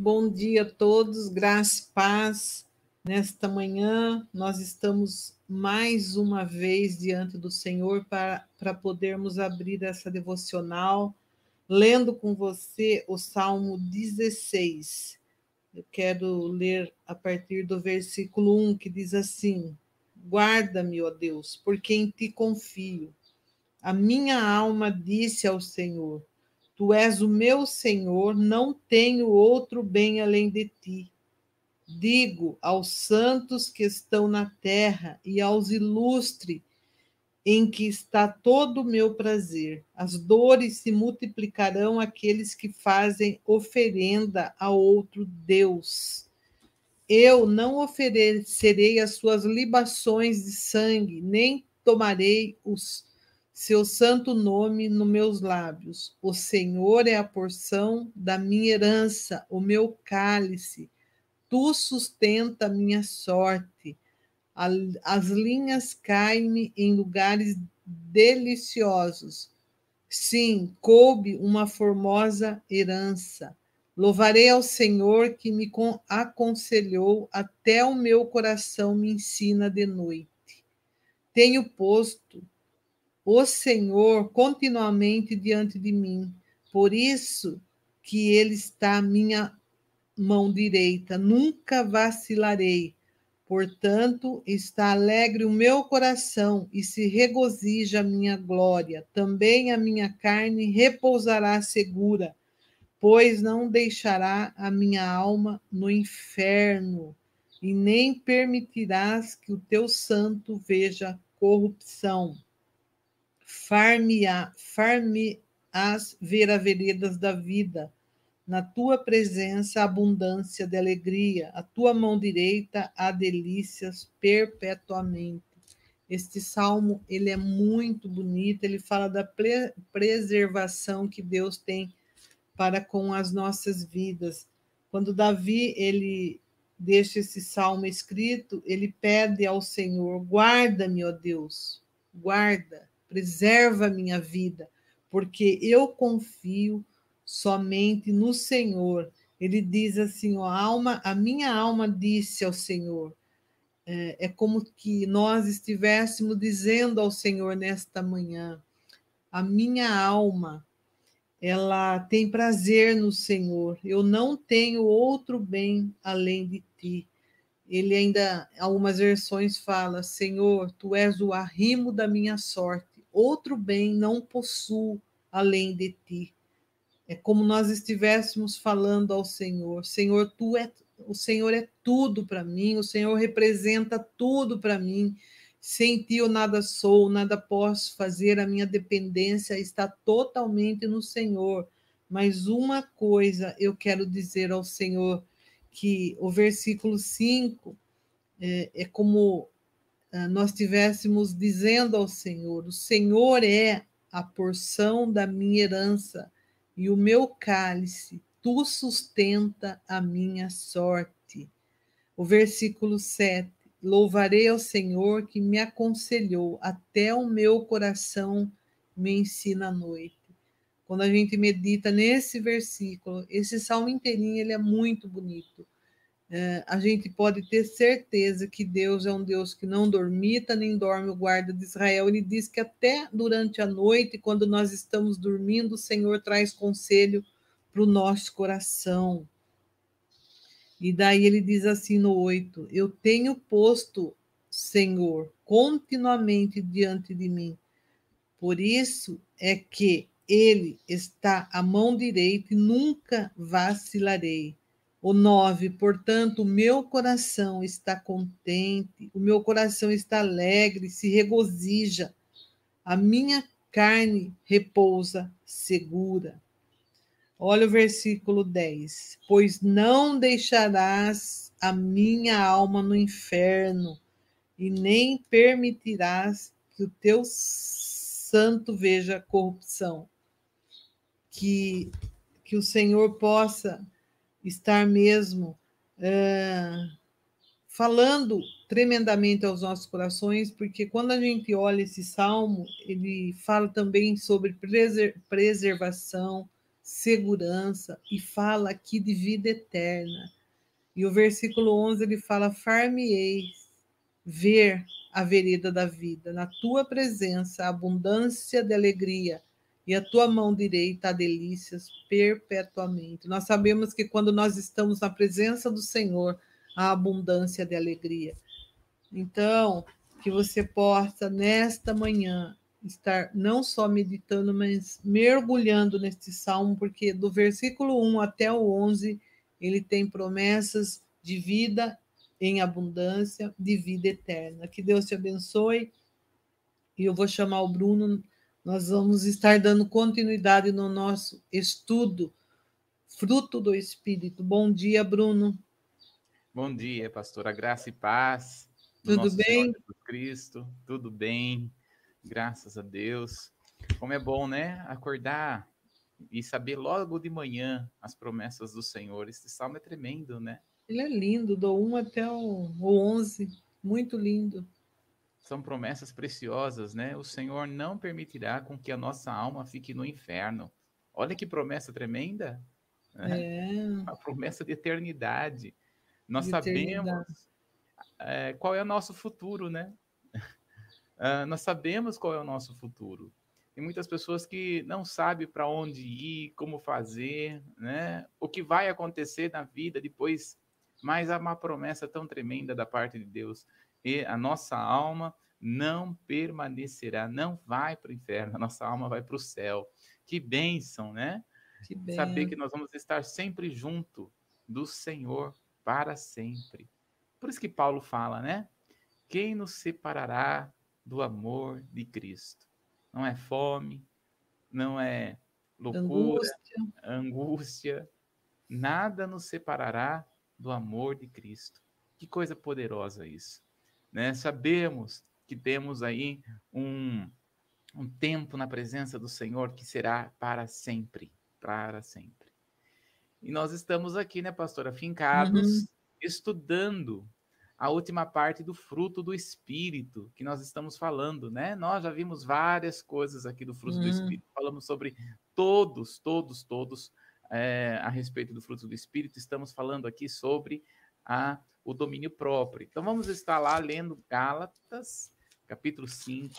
Bom dia a todos, graça e paz. Nesta manhã, nós estamos mais uma vez diante do Senhor para, para podermos abrir essa devocional, lendo com você o Salmo 16. Eu quero ler a partir do versículo 1, que diz assim: Guarda-me, ó Deus, porque em ti confio. A minha alma disse ao Senhor: Tu és o meu Senhor, não tenho outro bem além de ti. Digo aos santos que estão na terra e aos ilustres, em que está todo o meu prazer. As dores se multiplicarão aqueles que fazem oferenda a outro Deus. Eu não oferecerei as suas libações de sangue, nem tomarei os seu santo nome nos meus lábios. O Senhor é a porção da minha herança, o meu cálice. Tu sustenta a minha sorte. As linhas caem-me em lugares deliciosos. Sim, coube uma formosa herança. Louvarei ao Senhor que me aconselhou, até o meu coração me ensina de noite. Tenho posto o Senhor continuamente diante de mim. Por isso que ele está à minha mão direita, nunca vacilarei. Portanto, está alegre o meu coração e se regozija a minha glória. Também a minha carne repousará segura, pois não deixará a minha alma no inferno, e nem permitirás que o teu santo veja corrupção far-me-ás ver a veredas da vida. Na tua presença, abundância de alegria, a tua mão direita há delícias perpetuamente. Este salmo, ele é muito bonito, ele fala da pre preservação que Deus tem para com as nossas vidas. Quando Davi, ele deixa esse salmo escrito, ele pede ao Senhor: guarda-me, ó Deus, guarda preserva a minha vida, porque eu confio somente no Senhor. Ele diz assim: a alma, a minha alma disse ao Senhor. É, é como que nós estivéssemos dizendo ao Senhor nesta manhã: a minha alma, ela tem prazer no Senhor. Eu não tenho outro bem além de ti. Ele ainda, algumas versões fala: Senhor, tu és o arrimo da minha sorte outro bem não possuo além de ti. É como nós estivéssemos falando ao Senhor: Senhor, tu é, o Senhor é tudo para mim, o Senhor representa tudo para mim. Sem ti eu nada sou, nada posso fazer, a minha dependência está totalmente no Senhor. Mas uma coisa eu quero dizer ao Senhor, que o versículo 5 é, é como nós estivéssemos dizendo ao Senhor: O Senhor é a porção da minha herança e o meu cálice, tu sustenta a minha sorte. O versículo 7: Louvarei ao Senhor que me aconselhou, até o meu coração me ensina a noite. Quando a gente medita nesse versículo, esse salmo inteirinho ele é muito bonito é, a gente pode ter certeza que Deus é um Deus que não dormita nem dorme o guarda de Israel. Ele diz que até durante a noite, quando nós estamos dormindo, o Senhor traz conselho para o nosso coração. E daí ele diz assim no 8: Eu tenho posto, Senhor, continuamente diante de mim. Por isso é que ele está à mão direita e nunca vacilarei. O 9, portanto, o meu coração está contente, o meu coração está alegre, se regozija, a minha carne repousa segura. Olha o versículo 10. Pois não deixarás a minha alma no inferno, e nem permitirás que o teu santo veja corrupção. Que, que o Senhor possa estar mesmo falando tremendamente aos nossos corações, porque quando a gente olha esse salmo, ele fala também sobre preservação, segurança e fala aqui de vida eterna. E o versículo 11 ele fala: Far-me-eis ver a vereda da vida, na tua presença, abundância de alegria, e a tua mão direita há delícias perpetuamente. Nós sabemos que quando nós estamos na presença do Senhor, há abundância de alegria. Então, que você possa, nesta manhã, estar não só meditando, mas mergulhando neste salmo, porque do versículo 1 até o 11, ele tem promessas de vida em abundância, de vida eterna. Que Deus te abençoe. E eu vou chamar o Bruno nós vamos estar dando continuidade no nosso estudo, fruto do Espírito. Bom dia, Bruno. Bom dia, pastora. Graça e paz. Tudo bem? Cristo, tudo bem. Graças a Deus. Como é bom, né? Acordar e saber logo de manhã as promessas do Senhor. Esse salmo é tremendo, né? Ele é lindo, do 1 até o 11. Muito lindo são promessas preciosas, né? O Senhor não permitirá com que a nossa alma fique no inferno. Olha que promessa tremenda. Né? É. Uma promessa de eternidade. Nós de sabemos eternidade. É, qual é o nosso futuro, né? Uh, nós sabemos qual é o nosso futuro. Tem muitas pessoas que não sabem para onde ir, como fazer, né? O que vai acontecer na vida depois. Mas há uma promessa tão tremenda da parte de Deus e a nossa alma não permanecerá, não vai para o inferno, a nossa alma vai para o céu. Que bênção, né? Que bênção. Saber que nós vamos estar sempre junto do Senhor para sempre. Por isso que Paulo fala, né? Quem nos separará do amor de Cristo? Não é fome, não é loucura, angústia, angústia nada nos separará do amor de Cristo. Que coisa poderosa isso. Né? Sabemos que temos aí um, um tempo na presença do Senhor que será para sempre, para sempre. E nós estamos aqui, né, pastora, fincados, uhum. estudando a última parte do fruto do Espírito que nós estamos falando, né? Nós já vimos várias coisas aqui do fruto uhum. do Espírito, falamos sobre todos, todos, todos é, a respeito do fruto do Espírito, estamos falando aqui sobre a o domínio próprio. Então vamos estar lá lendo Gálatas, capítulo 5,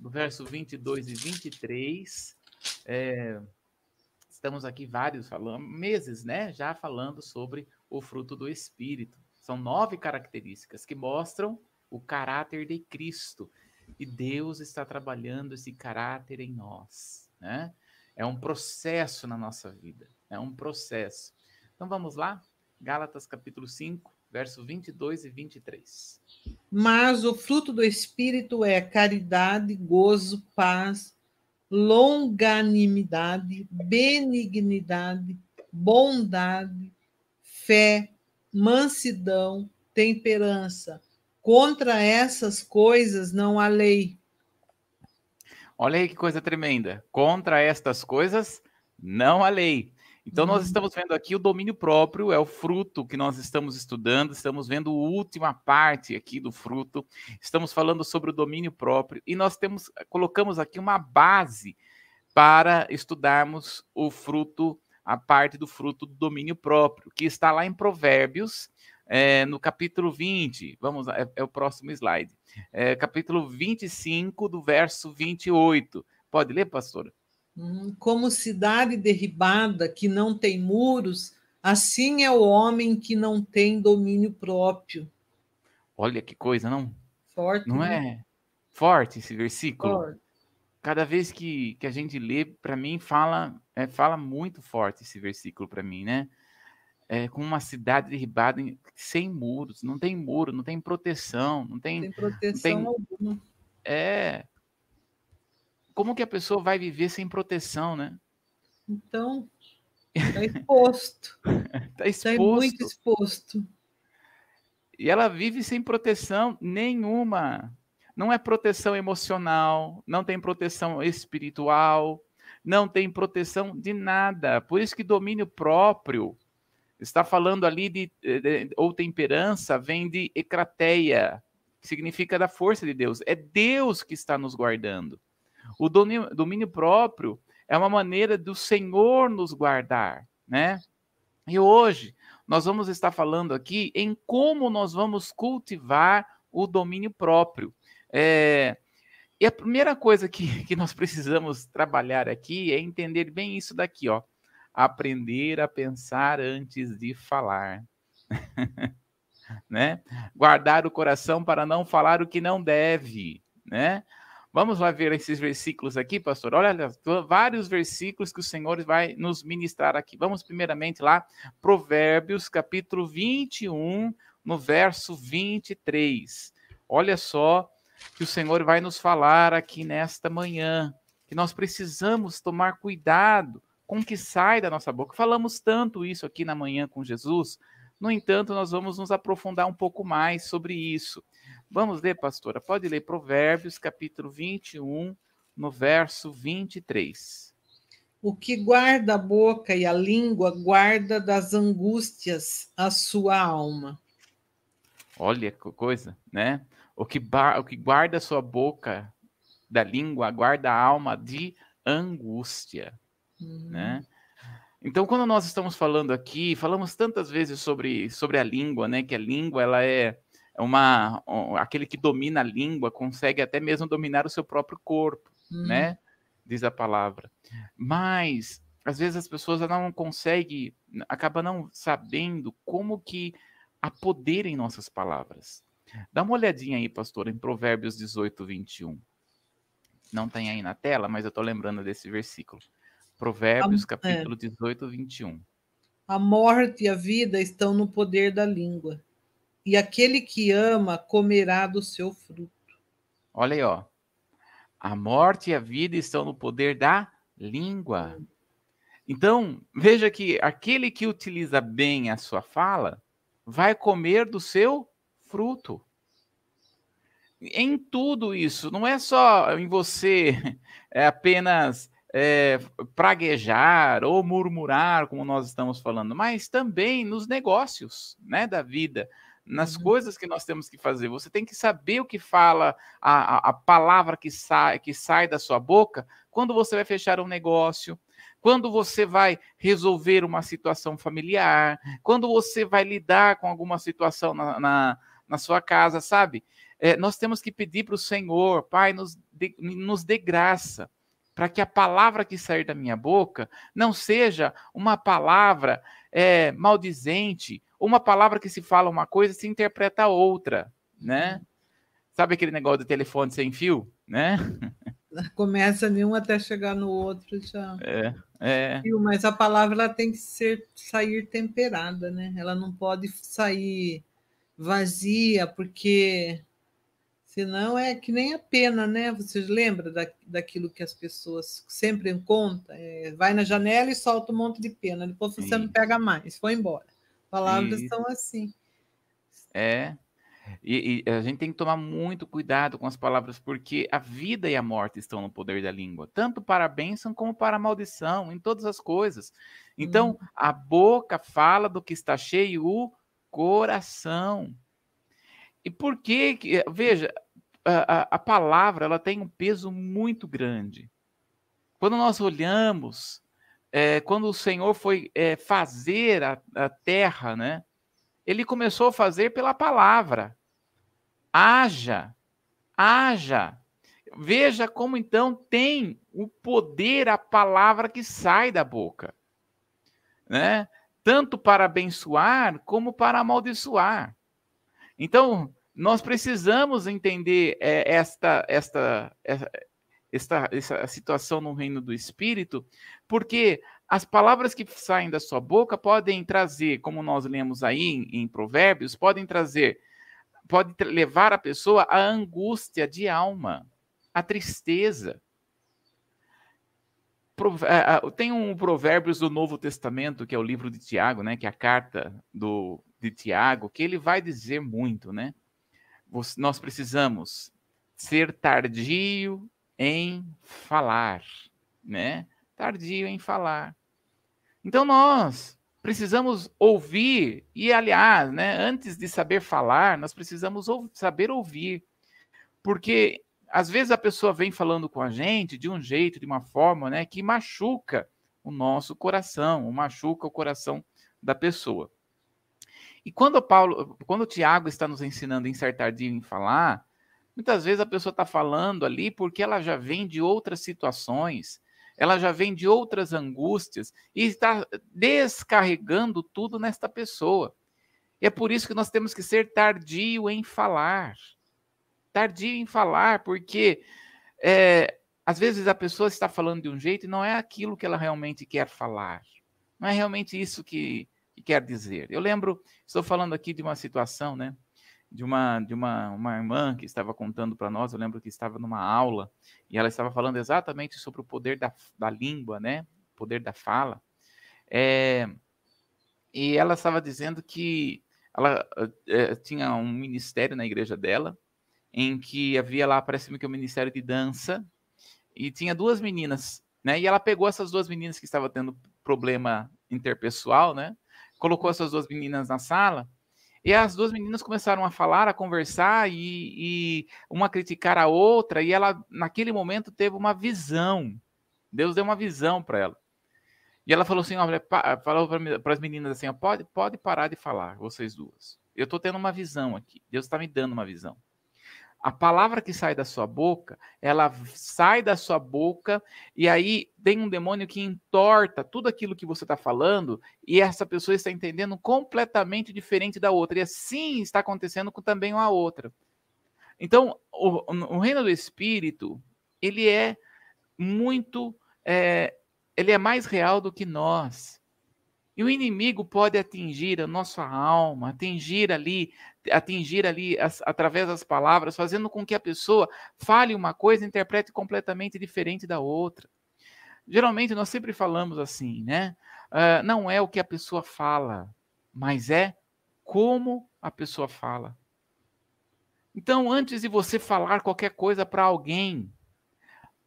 do verso 22 e 23. É, estamos aqui vários falando, meses, né, já falando sobre o fruto do Espírito. São nove características que mostram o caráter de Cristo. E Deus está trabalhando esse caráter em nós, né? É um processo na nossa vida, é um processo. Então vamos lá? Gálatas capítulo 5, verso 22 e 23. Mas o fruto do Espírito é caridade, gozo, paz, longanimidade, benignidade, bondade, fé, mansidão, temperança. Contra essas coisas não há lei. Olha aí que coisa tremenda. Contra estas coisas não há lei. Então, nós uhum. estamos vendo aqui o domínio próprio, é o fruto que nós estamos estudando, estamos vendo a última parte aqui do fruto, estamos falando sobre o domínio próprio, e nós temos, colocamos aqui uma base para estudarmos o fruto, a parte do fruto do domínio próprio, que está lá em Provérbios, é, no capítulo 20, vamos, é, é o próximo slide, é, capítulo 25, do verso 28. Pode ler, pastora? Hum, como cidade derribada que não tem muros, assim é o homem que não tem domínio próprio. Olha que coisa, não? Forte. Não né? é? Forte esse versículo. Forte. Cada vez que, que a gente lê, para mim fala é, fala muito forte esse versículo para mim, né? É, com uma cidade derribada sem muros, não tem muro, não tem proteção, não tem, tem proteção não tem, alguma. É, como que a pessoa vai viver sem proteção, né? Então, está exposto. Está exposto. Tá muito exposto. E ela vive sem proteção nenhuma. Não é proteção emocional, não tem proteção espiritual, não tem proteção de nada. Por isso que domínio próprio está falando ali de, de ou temperança vem de ecrateia, que significa da força de Deus. É Deus que está nos guardando. O domínio, domínio próprio é uma maneira do Senhor nos guardar, né? E hoje nós vamos estar falando aqui em como nós vamos cultivar o domínio próprio. É, e a primeira coisa que, que nós precisamos trabalhar aqui é entender bem isso daqui, ó. Aprender a pensar antes de falar. né? Guardar o coração para não falar o que não deve, né? Vamos lá ver esses versículos aqui, pastor. Olha, vários versículos que o Senhor vai nos ministrar aqui. Vamos primeiramente lá, Provérbios, capítulo 21, no verso 23. Olha só que o Senhor vai nos falar aqui nesta manhã, que nós precisamos tomar cuidado com o que sai da nossa boca. Falamos tanto isso aqui na manhã com Jesus, no entanto, nós vamos nos aprofundar um pouco mais sobre isso. Vamos ler, pastora? Pode ler Provérbios, capítulo 21, no verso 23. O que guarda a boca e a língua guarda das angústias a sua alma. Olha que coisa, né? O que, o que guarda a sua boca da língua guarda a alma de angústia, uhum. né? Então, quando nós estamos falando aqui, falamos tantas vezes sobre, sobre a língua, né? Que a língua ela é uma aquele que domina a língua consegue até mesmo dominar o seu próprio corpo, hum. né? Diz a palavra. Mas às vezes as pessoas não conseguem, acabam não sabendo como que há poder em nossas palavras. Dá uma olhadinha aí, pastor, em Provérbios 18, 21. Não tem aí na tela, mas eu estou lembrando desse versículo. Provérbios, a, capítulo é. 18, 21. A morte e a vida estão no poder da língua, e aquele que ama comerá do seu fruto. Olha aí, ó. A morte e a vida estão no poder da língua. Então, veja que aquele que utiliza bem a sua fala vai comer do seu fruto. Em tudo isso, não é só em você é apenas é, praguejar ou murmurar, como nós estamos falando, mas também nos negócios né, da vida, nas uhum. coisas que nós temos que fazer. Você tem que saber o que fala, a, a, palavra que sai, que sai da sua boca quando você vai fechar um negócio, quando você vai resolver uma situação familiar, quando você vai lidar com alguma situação na, na, na sua casa, sabe? É, nós temos que pedir para o Senhor, Pai, nos dê, nos dê graça para que a palavra que sair da minha boca não seja uma palavra é, maldizente, uma palavra que se fala uma coisa se interpreta outra, né? Uhum. Sabe aquele negócio do telefone sem fio, né? Começa nenhum até chegar no outro já. É, é. Mas a palavra ela tem que ser sair temperada, né? Ela não pode sair vazia, porque Senão é que nem a pena, né? Vocês lembram da, daquilo que as pessoas sempre contam? É, vai na janela e solta um monte de pena, depois você Sim. não pega mais, foi embora. Palavras Isso. são assim. É. E, e, a gente tem que tomar muito cuidado com as palavras, porque a vida e a morte estão no poder da língua, tanto para a bênção como para a maldição, em todas as coisas. Então, hum. a boca fala do que está cheio o coração. E por que, veja, a, a, palavra ela tem um peso muito grande. Quando nós olhamos, é, quando o Senhor foi é, fazer a, a terra, né? Ele começou a fazer pela palavra. Haja, haja. Veja como então tem o poder a palavra que sai da boca, né? Tanto para abençoar como para amaldiçoar. Então, nós precisamos entender é, esta, esta, esta, esta situação no reino do Espírito, porque as palavras que saem da sua boca podem trazer, como nós lemos aí em, em Provérbios, podem trazer, pode levar a pessoa à angústia de alma, à tristeza. Tem um Provérbios do Novo Testamento, que é o livro de Tiago, né, que é a carta do, de Tiago, que ele vai dizer muito, né? Nós precisamos ser tardio em falar, né? Tardio em falar. Então nós precisamos ouvir e aliás, né, antes de saber falar, nós precisamos saber ouvir. Porque às vezes a pessoa vem falando com a gente de um jeito, de uma forma, né, que machuca o nosso coração, machuca o coração da pessoa. E quando Paulo, quando Tiago está nos ensinando ser tardio em falar, muitas vezes a pessoa está falando ali porque ela já vem de outras situações, ela já vem de outras angústias e está descarregando tudo nesta pessoa. E é por isso que nós temos que ser tardio em falar. Tardio em falar, porque é, às vezes a pessoa está falando de um jeito e não é aquilo que ela realmente quer falar. Não é realmente isso que, que quer dizer. Eu lembro, estou falando aqui de uma situação, né? De uma, de uma, uma irmã que estava contando para nós, eu lembro que estava numa aula e ela estava falando exatamente sobre o poder da, da língua, né? O poder da fala. É, e ela estava dizendo que ela é, tinha um ministério na igreja dela, em que havia lá, parece-me que o um ministério de dança, e tinha duas meninas, né? E ela pegou essas duas meninas que estavam tendo problema interpessoal, né? colocou essas duas meninas na sala e as duas meninas começaram a falar, a conversar e, e uma criticar a outra. E ela, naquele momento, teve uma visão. Deus deu uma visão para ela. E ela falou assim: olha, falou para as meninas assim: pode, pode parar de falar, vocês duas. Eu estou tendo uma visão aqui. Deus está me dando uma visão a palavra que sai da sua boca, ela sai da sua boca e aí tem um demônio que entorta tudo aquilo que você está falando e essa pessoa está entendendo completamente diferente da outra. E assim está acontecendo com também a outra. Então, o, o reino do Espírito, ele é muito, é, ele é mais real do que nós. E o inimigo pode atingir a nossa alma, atingir ali, atingir ali as, através das palavras, fazendo com que a pessoa fale uma coisa e interprete completamente diferente da outra. Geralmente nós sempre falamos assim, né? Uh, não é o que a pessoa fala, mas é como a pessoa fala. Então, antes de você falar qualquer coisa para alguém,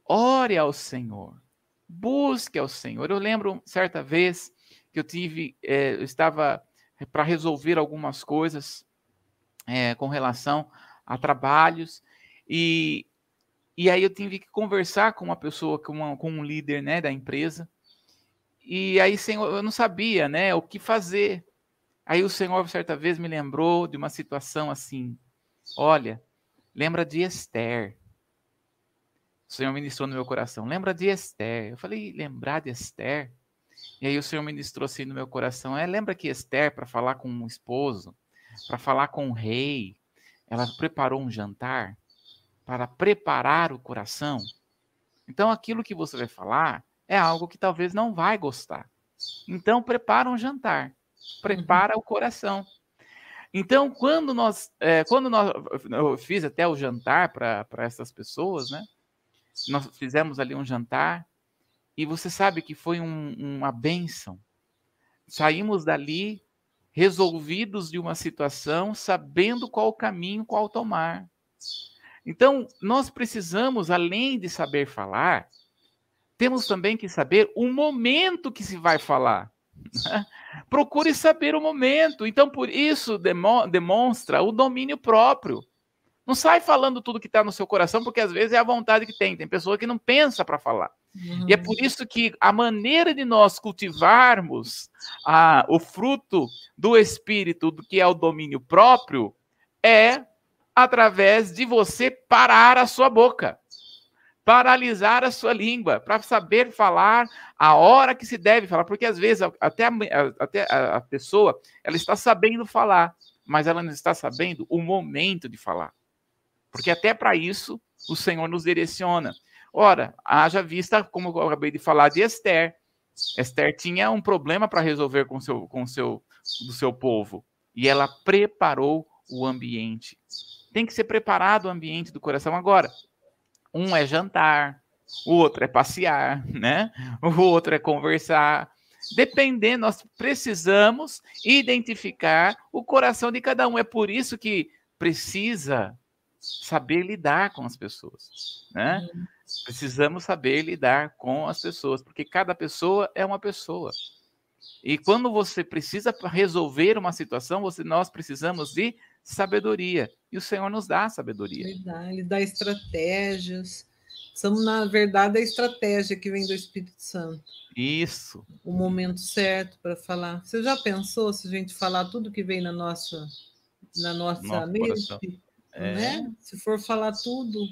ore ao Senhor, busque ao Senhor. Eu lembro certa vez que eu tive, é, eu estava para resolver algumas coisas é, com relação a trabalhos e, e aí eu tive que conversar com uma pessoa, com, uma, com um líder né, da empresa e aí senhor, eu não sabia né, o que fazer. Aí o Senhor certa vez me lembrou de uma situação assim, olha, lembra de Esther. O Senhor ministrou no meu coração, lembra de Esther. Eu falei, lembrar de Esther? E aí o Senhor ministrou assim no meu coração. É, lembra que Esther, para falar com um esposo, para falar com o um rei, ela preparou um jantar para preparar o coração? Então aquilo que você vai falar é algo que talvez não vai gostar. Então prepara um jantar, prepara o coração. Então quando nós, é, quando nós, eu fiz até o jantar para essas pessoas, né? Nós fizemos ali um jantar e você sabe que foi um, uma benção. Saímos dali resolvidos de uma situação, sabendo qual caminho, qual tomar. Então, nós precisamos, além de saber falar, temos também que saber o momento que se vai falar. Procure saber o momento. Então, por isso, demonstra o domínio próprio. Não sai falando tudo que está no seu coração, porque às vezes é a vontade que tem. Tem pessoa que não pensa para falar. Uhum. E é por isso que a maneira de nós cultivarmos a, o fruto do Espírito, do que é o domínio próprio, é através de você parar a sua boca, paralisar a sua língua, para saber falar a hora que se deve falar, porque às vezes até a, até a pessoa ela está sabendo falar, mas ela não está sabendo o momento de falar. Porque até para isso o Senhor nos direciona. Ora, haja vista, como eu acabei de falar, de Esther. Esther tinha um problema para resolver com seu, com seu, do seu povo. E ela preparou o ambiente. Tem que ser preparado o ambiente do coração. Agora, um é jantar, o outro é passear, né? O outro é conversar. Dependendo, nós precisamos identificar o coração de cada um. É por isso que precisa saber lidar com as pessoas, né? Uhum. Precisamos saber lidar com as pessoas, porque cada pessoa é uma pessoa. E quando você precisa resolver uma situação, você, nós precisamos de sabedoria. E o Senhor nos dá sabedoria. Ele dá estratégias. São, na verdade, a estratégia que vem do Espírito Santo. Isso. O momento certo para falar. Você já pensou se a gente falar tudo que vem na nossa, na nossa mente? É. Né? Se for falar tudo,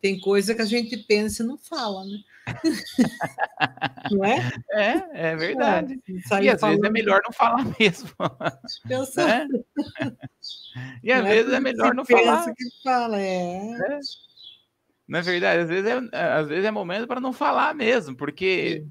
tem coisa que a gente pensa e não fala, né? não é? É, é verdade. É, e às falando... vezes é melhor não falar mesmo. Sei. Né? E às não é vezes é, é melhor não falar. Que fala, é. é. Na verdade, às vezes é, às vezes é momento para não falar mesmo, porque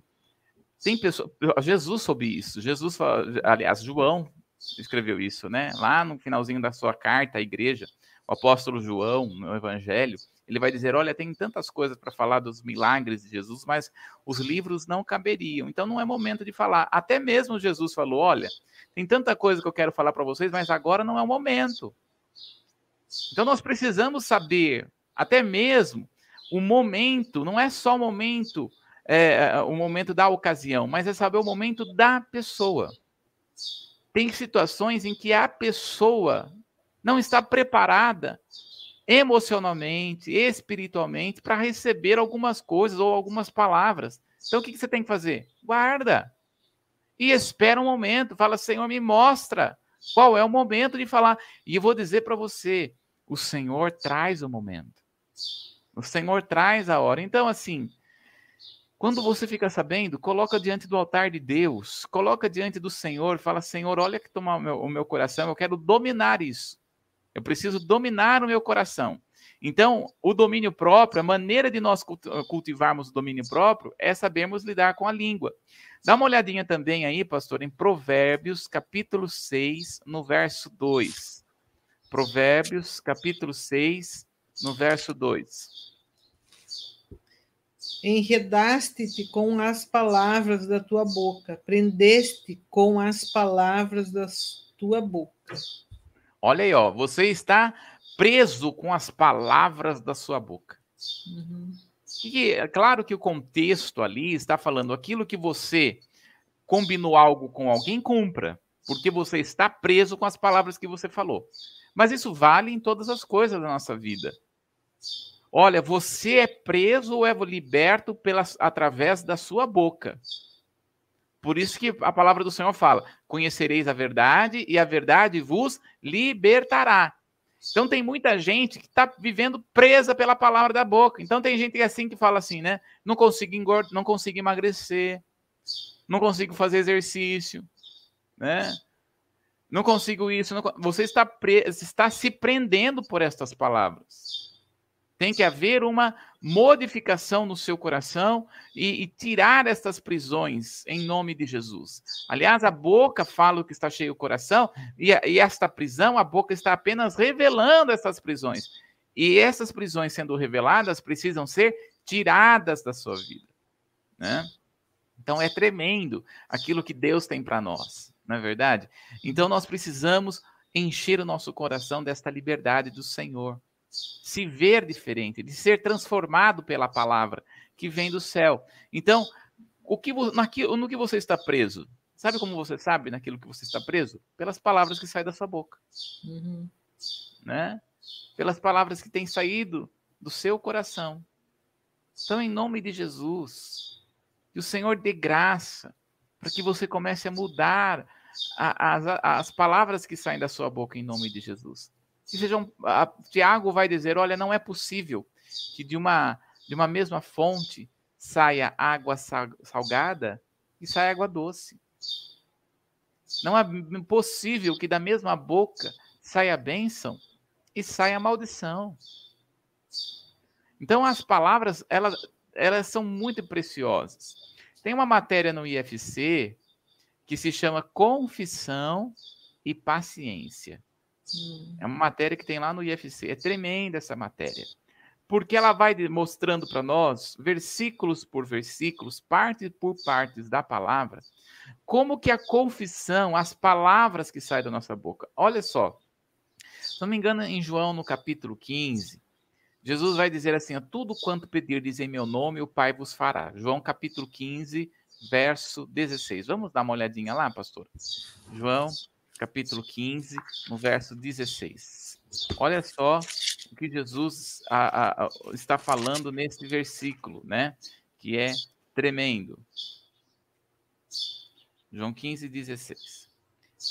tem pessoas. Jesus soube isso. Jesus, aliás, João escreveu isso, né? Lá no finalzinho da sua carta à igreja, o apóstolo João, no Evangelho, ele vai dizer: Olha, tem tantas coisas para falar dos milagres de Jesus, mas os livros não caberiam. Então não é momento de falar. Até mesmo Jesus falou: Olha, tem tanta coisa que eu quero falar para vocês, mas agora não é o momento. Então nós precisamos saber, até mesmo o momento, não é só o momento, é, o momento da ocasião, mas é saber o momento da pessoa. Tem situações em que a pessoa não está preparada emocionalmente, espiritualmente, para receber algumas coisas ou algumas palavras. Então, o que, você tem que fazer? Guarda. E espera um momento. Fala, Senhor, me mostra qual é o momento de falar. E eu vou dizer para você: o Senhor traz o momento. O Senhor traz a hora. Então, assim, quando você fica sabendo, coloca diante do altar de Deus, coloca diante do Senhor, fala: Senhor, olha que toma o meu, o meu coração, eu quero dominar isso. Eu preciso dominar o meu coração. Então, o domínio próprio, a maneira de nós cultivarmos o domínio próprio é sabermos lidar com a língua. Dá uma olhadinha também aí, pastor, em Provérbios, capítulo 6, no verso 2. Provérbios, capítulo 6, no verso 2. Enredaste-te com as palavras da tua boca, prendeste com as palavras da tua boca. Olha aí, ó, você está preso com as palavras da sua boca. Uhum. E é claro que o contexto ali está falando aquilo que você combinou algo com alguém, cumpra, porque você está preso com as palavras que você falou. Mas isso vale em todas as coisas da nossa vida. Olha, você é preso ou é liberto pelas, através da sua boca. Por isso que a palavra do Senhor fala: conhecereis a verdade e a verdade vos libertará. Então tem muita gente que está vivendo presa pela palavra da boca. Então tem gente é assim que fala assim, né? Não consigo engordar, não consigo emagrecer, não consigo fazer exercício, né? Não consigo isso. Não... Você está, pre... está se prendendo por estas palavras. Tem que haver uma modificação no seu coração e, e, tirar estas prisões em nome de Jesus. Aliás, a boca fala o que está cheio o coração, e, e esta prisão, a boca está apenas revelando essas prisões. E essas prisões sendo reveladas precisam ser tiradas da sua vida. Né? Então é tremendo aquilo que Deus tem para nós, não é verdade? Então nós precisamos encher o nosso coração desta liberdade do Senhor se ver diferente, de ser transformado pela palavra que vem do céu. Então, o que, naquilo, no que você está preso? Sabe como você sabe naquilo que você está preso? Pelas palavras que saem da sua boca. Uhum. Né? Pelas palavras que têm saído do seu coração. Então, em nome de Jesus, que o Senhor dê graça para que você comece a mudar as, as palavras que saem da sua boca em nome de Jesus que sejam. A, Tiago vai dizer: olha, não é possível que de uma, de uma mesma fonte saia água salgada e saia água doce. Não é possível que da mesma boca saia bênção e saia maldição. Então as palavras elas, elas são muito preciosas. Tem uma matéria no IFC que se chama confissão e paciência. Hum. É uma matéria que tem lá no IFC. É tremenda essa matéria. Porque ela vai mostrando para nós, versículos por versículos, parte por partes da palavra, como que a confissão, as palavras que saem da nossa boca. Olha só. Se não me engano, em João, no capítulo 15, Jesus vai dizer assim: Tudo quanto pedirdes em meu nome, o Pai vos fará. João capítulo 15, verso 16. Vamos dar uma olhadinha lá, pastor? João, capítulo 15, no verso 16. Olha só o que Jesus a, a, está falando nesse versículo, né? Que é tremendo. João 15, 16.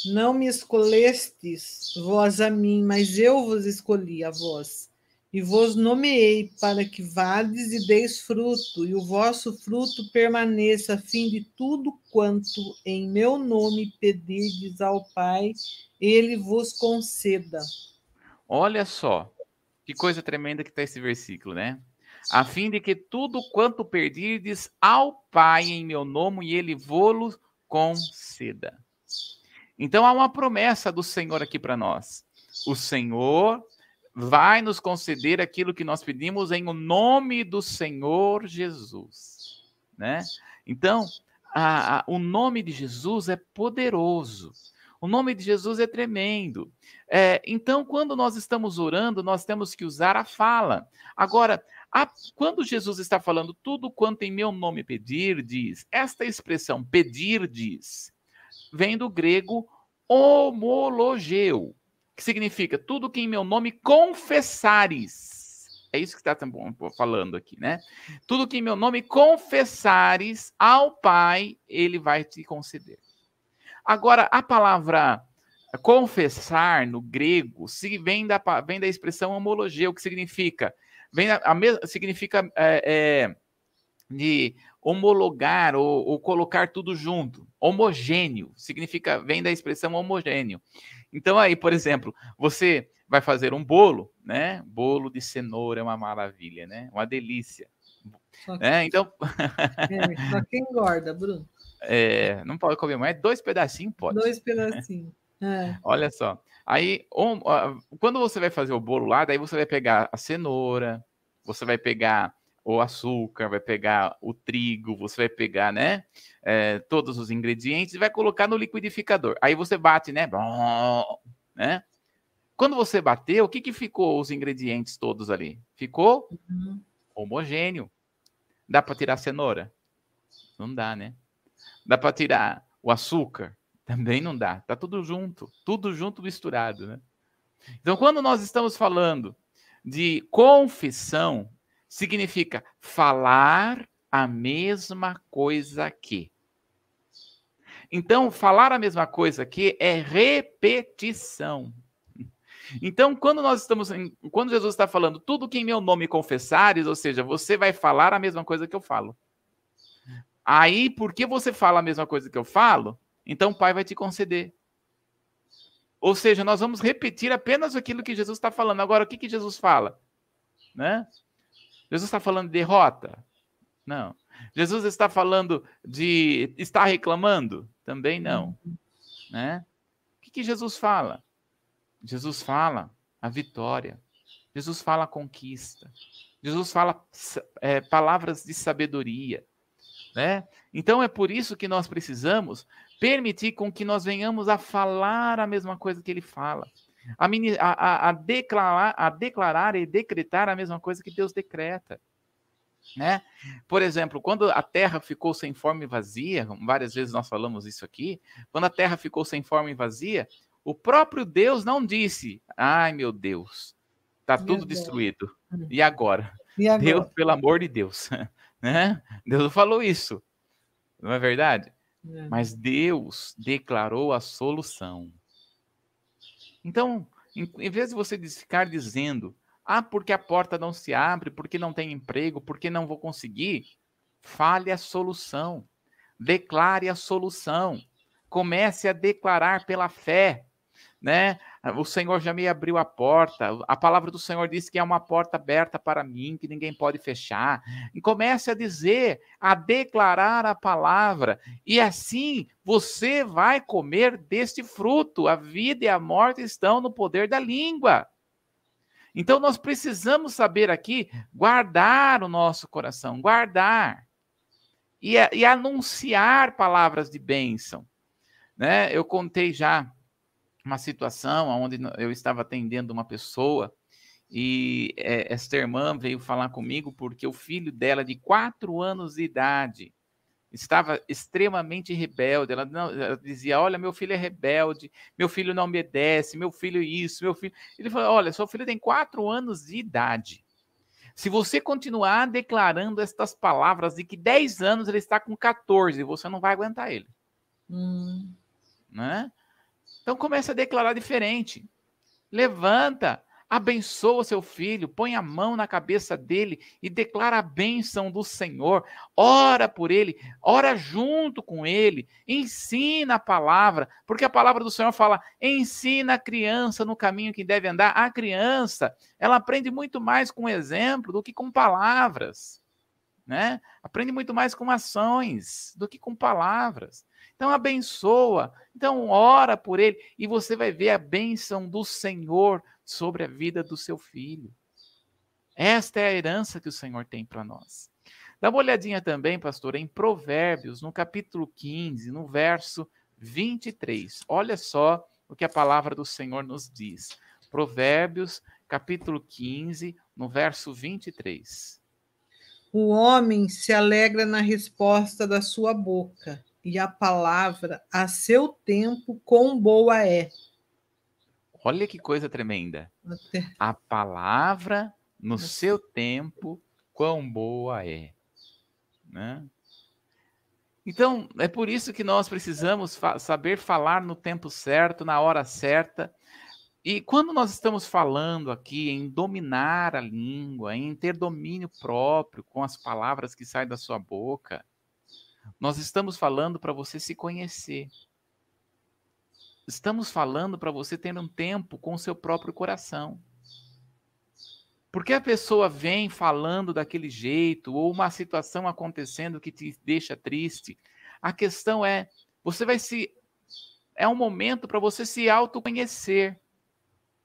Não me escolhestes vós a mim, mas eu vos escolhi a vós e vos nomeei para que vades e deis fruto, e o vosso fruto permaneça, a fim de tudo quanto em meu nome pedirdes ao Pai, ele vos conceda. Olha só, que coisa tremenda que está esse versículo, né? A fim de que tudo quanto perdirdes ao Pai em meu nome, ele vos conceda. Então há uma promessa do Senhor aqui para nós. O Senhor vai nos conceder aquilo que nós pedimos em o nome do Senhor Jesus, né? Então, a, a, o nome de Jesus é poderoso. O nome de Jesus é tremendo. É, então, quando nós estamos orando, nós temos que usar a fala. Agora, a, quando Jesus está falando tudo quanto em meu nome pedir, diz, esta expressão pedir, diz, vem do grego homologeu que significa tudo que em meu nome confessares. É isso que está falando aqui, né? Tudo que em meu nome confessares ao Pai, ele vai te conceder. Agora, a palavra confessar no grego vem da, vem da expressão homologia, o que significa? Vem a, a significa é, é, de homologar ou, ou, colocar tudo junto. Homogêneo significa vem da expressão homogêneo. Então aí, por exemplo, você vai fazer um bolo, né? Bolo de cenoura é uma maravilha, né? Uma delícia. Só que, é, então. é, só quem engorda, Bruno. É, não pode comer mais, dois pedacinhos pode. Dois pedacinhos. É. Olha só. Aí, um, quando você vai fazer o bolo lá, daí você vai pegar a cenoura, você vai pegar o açúcar, vai pegar o trigo, você vai pegar, né, é, todos os ingredientes e vai colocar no liquidificador. Aí você bate, né, né? Quando você bateu, o que que ficou os ingredientes todos ali? Ficou uhum. homogêneo. Dá para tirar a cenoura? Não dá, né? Dá para tirar o açúcar? Também não dá. Tá tudo junto, tudo junto misturado, né? Então, quando nós estamos falando de confissão, significa falar a mesma coisa que. Então, falar a mesma coisa que é repetição. Então, quando nós estamos, quando Jesus está falando tudo que em meu nome confessares, ou seja, você vai falar a mesma coisa que eu falo. Aí, porque você fala a mesma coisa que eu falo, então o Pai vai te conceder. Ou seja, nós vamos repetir apenas aquilo que Jesus está falando. Agora, o que, que Jesus fala? Né? Jesus está falando de derrota? Não. Jesus está falando de estar reclamando? Também não. Né? O que, que Jesus fala? Jesus fala a vitória. Jesus fala a conquista. Jesus fala é, palavras de sabedoria. Né? Então é por isso que nós precisamos permitir com que nós venhamos a falar a mesma coisa que ele fala a, a, a, declarar, a declarar e decretar a mesma coisa que Deus decreta. Né? Por exemplo, quando a terra ficou sem forma e vazia, várias vezes nós falamos isso aqui, quando a terra ficou sem forma e vazia, o próprio Deus não disse: "Ai, meu Deus, está tudo destruído. Hum. E agora? e agora? Deus, pelo amor de Deus, né? Deus falou isso. Não é verdade? É. Mas Deus declarou a solução. Então, em, em vez de você ficar dizendo, ah, porque a porta não se abre, porque não tem emprego, porque não vou conseguir, fale a solução. Declare a solução. Comece a declarar pela fé né? O Senhor já me abriu a porta. A palavra do Senhor diz que é uma porta aberta para mim, que ninguém pode fechar. E comece a dizer, a declarar a palavra, e assim você vai comer deste fruto. A vida e a morte estão no poder da língua. Então nós precisamos saber aqui guardar o nosso coração, guardar e, e anunciar palavras de bênção. Né? Eu contei já uma situação onde eu estava atendendo uma pessoa e é, esta irmã veio falar comigo porque o filho dela, de quatro anos de idade, estava extremamente rebelde. Ela, não, ela dizia: Olha, meu filho é rebelde, meu filho não obedece, meu filho isso, meu filho. Ele falou: Olha, seu filho tem quatro anos de idade. Se você continuar declarando estas palavras de que 10 anos ele está com 14, você não vai aguentar ele. Hum. Né? Então comece a declarar diferente. Levanta, abençoa seu filho, põe a mão na cabeça dele e declara a bênção do Senhor. Ora por ele, ora junto com ele, ensina a palavra, porque a palavra do Senhor fala: ensina a criança no caminho que deve andar. A criança, ela aprende muito mais com exemplo do que com palavras. Né? Aprende muito mais com ações do que com palavras. Então abençoa, então ora por ele e você vai ver a bênção do Senhor sobre a vida do seu filho. Esta é a herança que o Senhor tem para nós. Dá uma olhadinha também, pastor, em Provérbios, no capítulo 15, no verso 23. Olha só o que a palavra do Senhor nos diz. Provérbios, capítulo 15, no verso 23. O homem se alegra na resposta da sua boca, e a palavra a seu tempo quão boa é. Olha que coisa tremenda. A palavra no seu tempo, quão boa é. Né? Então, é por isso que nós precisamos fa saber falar no tempo certo, na hora certa. E quando nós estamos falando aqui em dominar a língua, em ter domínio próprio com as palavras que saem da sua boca, nós estamos falando para você se conhecer. Estamos falando para você ter um tempo com o seu próprio coração. Porque a pessoa vem falando daquele jeito, ou uma situação acontecendo que te deixa triste. A questão é, você vai se. É um momento para você se autoconhecer.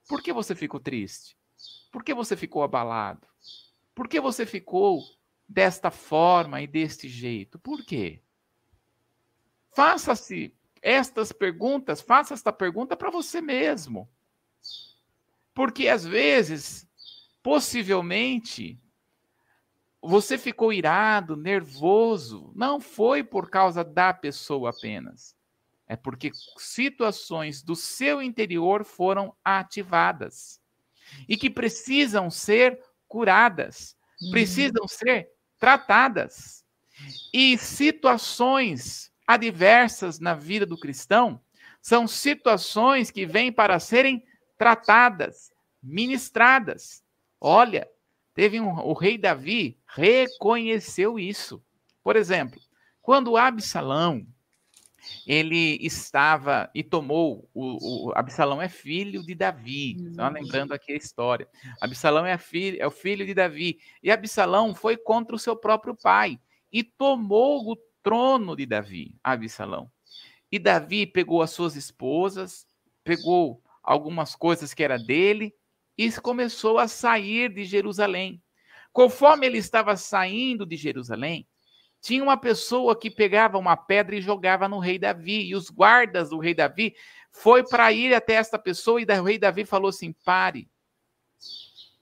Por que você ficou triste? Por que você ficou abalado? Por que você ficou desta forma e deste jeito? Por quê? Faça-se estas perguntas, faça esta pergunta para você mesmo. Porque às vezes, possivelmente, você ficou irado, nervoso, não foi por causa da pessoa apenas. É porque situações do seu interior foram ativadas e que precisam ser curadas, uhum. precisam ser tratadas. E situações adversas na vida do cristão são situações que vêm para serem tratadas, ministradas. Olha, teve um, o rei Davi reconheceu isso. Por exemplo, quando Absalão ele estava e tomou o, o Absalão é filho de Davi. Só lembrando aqui a história. Absalão é, filho, é o filho de Davi e Absalão foi contra o seu próprio pai e tomou o trono de Davi, Absalão. E Davi pegou as suas esposas, pegou algumas coisas que era dele e começou a sair de Jerusalém. Conforme ele estava saindo de Jerusalém, tinha uma pessoa que pegava uma pedra e jogava no rei Davi, e os guardas do rei Davi foi para ir até esta pessoa e o rei Davi falou assim: "Pare.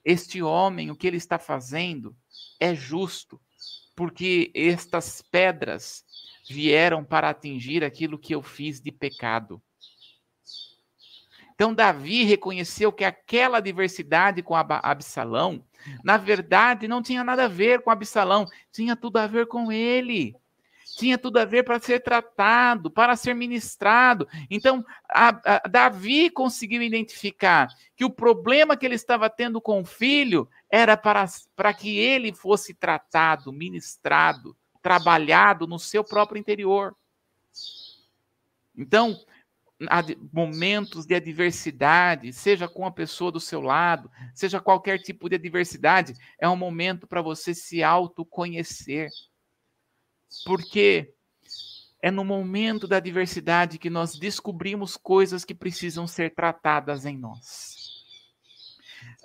Este homem, o que ele está fazendo é justo porque estas pedras vieram para atingir aquilo que eu fiz de pecado. Então, Davi reconheceu que aquela adversidade com Absalão, na verdade, não tinha nada a ver com Absalão, tinha tudo a ver com ele tinha tudo a ver para ser tratado, para ser ministrado. Então, a, a, Davi conseguiu identificar que o problema que ele estava tendo com o filho era para, para que ele fosse tratado, ministrado, trabalhado no seu próprio interior. Então, momentos de adversidade, seja com a pessoa do seu lado, seja qualquer tipo de adversidade, é um momento para você se autoconhecer porque é no momento da adversidade que nós descobrimos coisas que precisam ser tratadas em nós.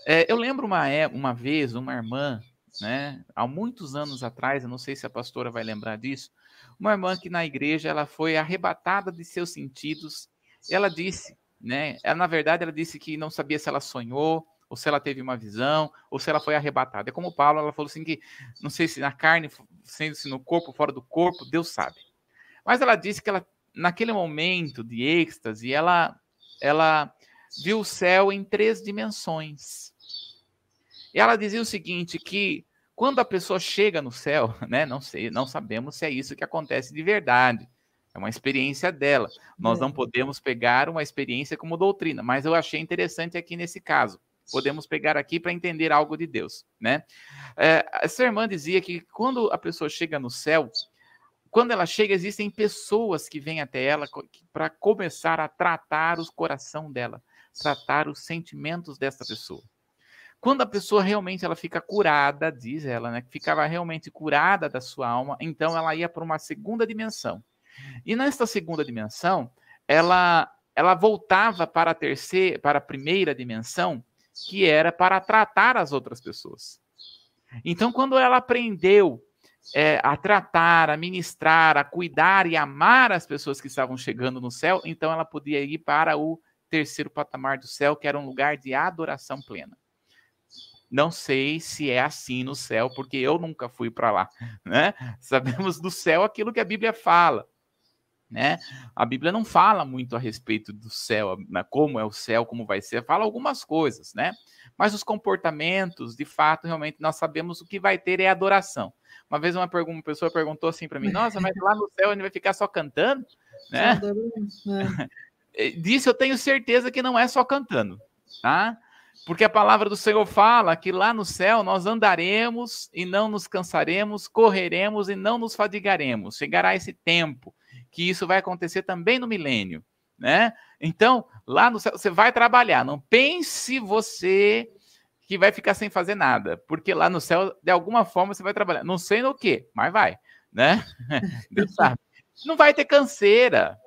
É, eu lembro uma, é, uma vez, uma irmã, né, há muitos anos atrás, eu não sei se a pastora vai lembrar disso, uma irmã que na igreja ela foi arrebatada de seus sentidos. Ela disse, né, ela, na verdade, ela disse que não sabia se ela sonhou ou se ela teve uma visão, ou se ela foi arrebatada. É como Paulo, ela falou assim que, não sei se na carne, sendo-se no corpo, fora do corpo, Deus sabe. Mas ela disse que ela, naquele momento de êxtase, ela, ela viu o céu em três dimensões. E ela dizia o seguinte, que quando a pessoa chega no céu, né, não sei, não sabemos se é isso que acontece de verdade. É uma experiência dela. Nós é. não podemos pegar uma experiência como doutrina, mas eu achei interessante aqui nesse caso. Podemos pegar aqui para entender algo de Deus, né? É, essa irmã dizia que quando a pessoa chega no céu, quando ela chega, existem pessoas que vêm até ela para começar a tratar o coração dela, tratar os sentimentos dessa pessoa. Quando a pessoa realmente ela fica curada, diz ela, né, que ficava realmente curada da sua alma, então ela ia para uma segunda dimensão. E nesta segunda dimensão, ela ela voltava para a terceira, para a primeira dimensão, que era para tratar as outras pessoas. Então, quando ela aprendeu é, a tratar, a ministrar, a cuidar e amar as pessoas que estavam chegando no céu, então ela podia ir para o terceiro patamar do céu, que era um lugar de adoração plena. Não sei se é assim no céu, porque eu nunca fui para lá, né? Sabemos do céu aquilo que a Bíblia fala, né? A Bíblia não fala muito a respeito do céu, né? como é o céu, como vai ser, fala algumas coisas, né? Mas os comportamentos, de fato, realmente nós sabemos o que vai ter é adoração. Uma vez uma, uma pessoa perguntou assim para mim: Nossa, mas lá no céu ele vai ficar só cantando? Né? Disse, eu tenho certeza que não é só cantando, tá? Porque a palavra do Senhor fala que lá no céu nós andaremos e não nos cansaremos, correremos e não nos fadigaremos. Chegará esse tempo que isso vai acontecer também no milênio, né? Então, lá no céu você vai trabalhar. Não pense você que vai ficar sem fazer nada, porque lá no céu, de alguma forma, você vai trabalhar. Não sei no que, mas vai, né? Deus sabe. Não vai ter canseira,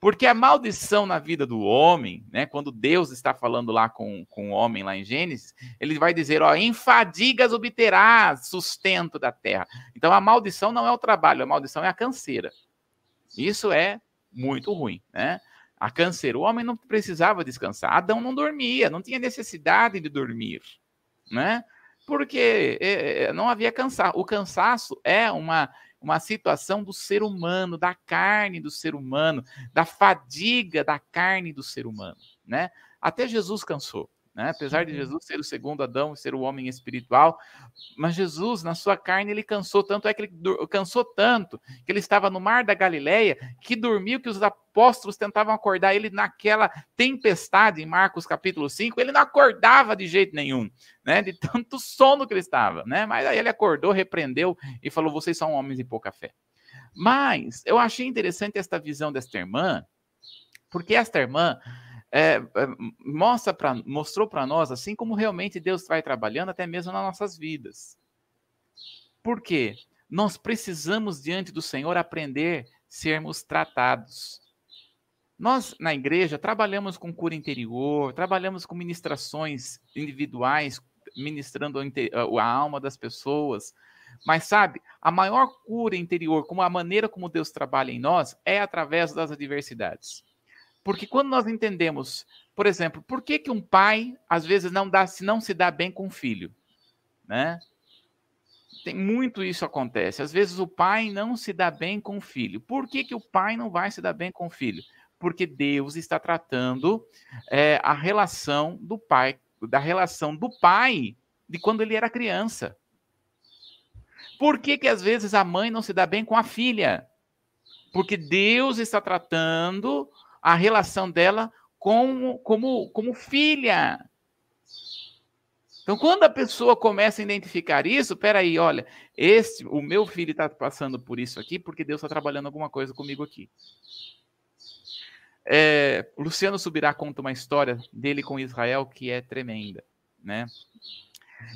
porque a maldição na vida do homem, né? Quando Deus está falando lá com, com o homem lá em Gênesis, ele vai dizer: ó, em fadigas obterás sustento da terra. Então a maldição não é o trabalho, a maldição é a canseira. Isso é muito ruim, né? A câncer, o homem não precisava descansar. Adão não dormia, não tinha necessidade de dormir, né? Porque é, é, não havia cansaço. O cansaço é uma, uma situação do ser humano, da carne do ser humano, da fadiga da carne do ser humano, né? Até Jesus cansou. Né? Apesar de. Jesus ser o segundo Adão, ser o homem espiritual, mas Jesus, na sua carne, ele cansou tanto, é que ele cansou tanto, que ele estava no mar da Galileia, que dormiu, que os apóstolos tentavam acordar ele naquela tempestade, em Marcos capítulo 5, ele não acordava de jeito nenhum, né? De tanto sono que ele estava, né? Mas aí ele acordou, repreendeu e falou: vocês são homens de pouca fé. Mas eu achei interessante esta visão desta irmã, porque esta irmã é, é, mostra pra, mostrou para nós assim como realmente Deus vai trabalhando até mesmo nas nossas vidas. Por quê? Nós precisamos diante do Senhor aprender sermos tratados. Nós na igreja trabalhamos com cura interior, trabalhamos com ministrações individuais, ministrando a alma das pessoas. Mas sabe, a maior cura interior, como a maneira como Deus trabalha em nós, é através das adversidades. Porque quando nós entendemos, por exemplo, por que, que um pai às vezes não dá, se não se dá bem com o filho, né? Tem muito isso acontece. Às vezes o pai não se dá bem com o filho. Por que, que o pai não vai se dar bem com o filho? Porque Deus está tratando é, a relação do pai, da relação do pai de quando ele era criança. Por que, que às vezes a mãe não se dá bem com a filha? Porque Deus está tratando a relação dela com, como, como filha. Então, quando a pessoa começa a identificar isso, peraí, olha, esse, o meu filho está passando por isso aqui porque Deus está trabalhando alguma coisa comigo aqui. É, Luciano Subirá conta uma história dele com Israel que é tremenda, né?